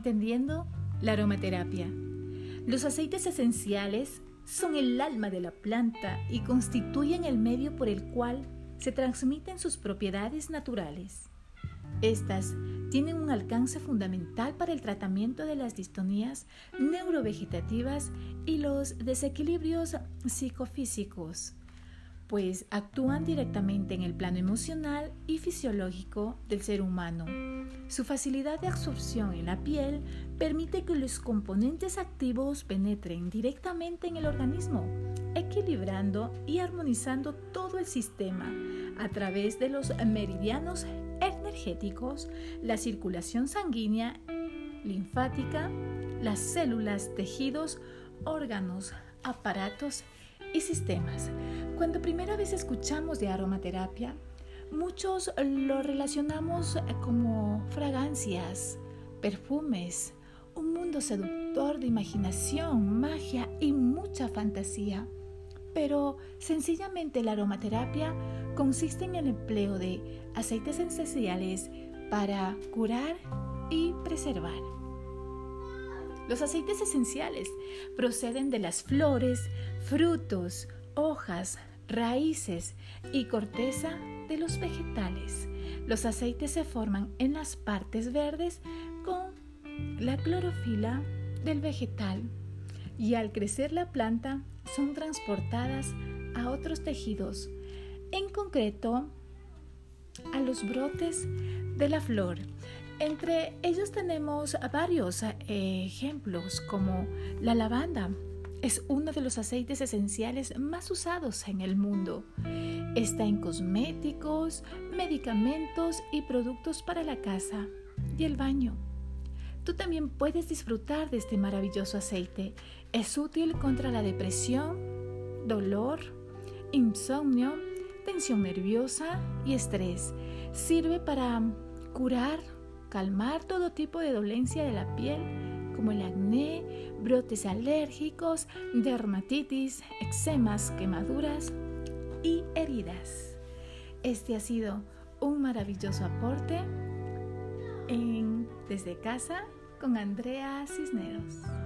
Entendiendo la aromaterapia. Los aceites esenciales son el alma de la planta y constituyen el medio por el cual se transmiten sus propiedades naturales. Estas tienen un alcance fundamental para el tratamiento de las distonías neurovegetativas y los desequilibrios psicofísicos pues actúan directamente en el plano emocional y fisiológico del ser humano. Su facilidad de absorción en la piel permite que los componentes activos penetren directamente en el organismo, equilibrando y armonizando todo el sistema a través de los meridianos energéticos, la circulación sanguínea, linfática, las células, tejidos, órganos, aparatos y sistemas. Cuando primera vez escuchamos de aromaterapia, muchos lo relacionamos como fragancias, perfumes, un mundo seductor de imaginación, magia y mucha fantasía. Pero sencillamente la aromaterapia consiste en el empleo de aceites esenciales para curar y preservar. Los aceites esenciales proceden de las flores, frutos, hojas, raíces y corteza de los vegetales. Los aceites se forman en las partes verdes con la clorofila del vegetal y al crecer la planta son transportadas a otros tejidos, en concreto a los brotes de la flor entre ellos tenemos varios eh, ejemplos como la lavanda. Es uno de los aceites esenciales más usados en el mundo. Está en cosméticos, medicamentos y productos para la casa y el baño. Tú también puedes disfrutar de este maravilloso aceite. Es útil contra la depresión, dolor, insomnio, tensión nerviosa y estrés. Sirve para curar calmar todo tipo de dolencia de la piel, como el acné, brotes alérgicos, dermatitis, eczemas, quemaduras y heridas. Este ha sido un maravilloso aporte en Desde Casa con Andrea Cisneros.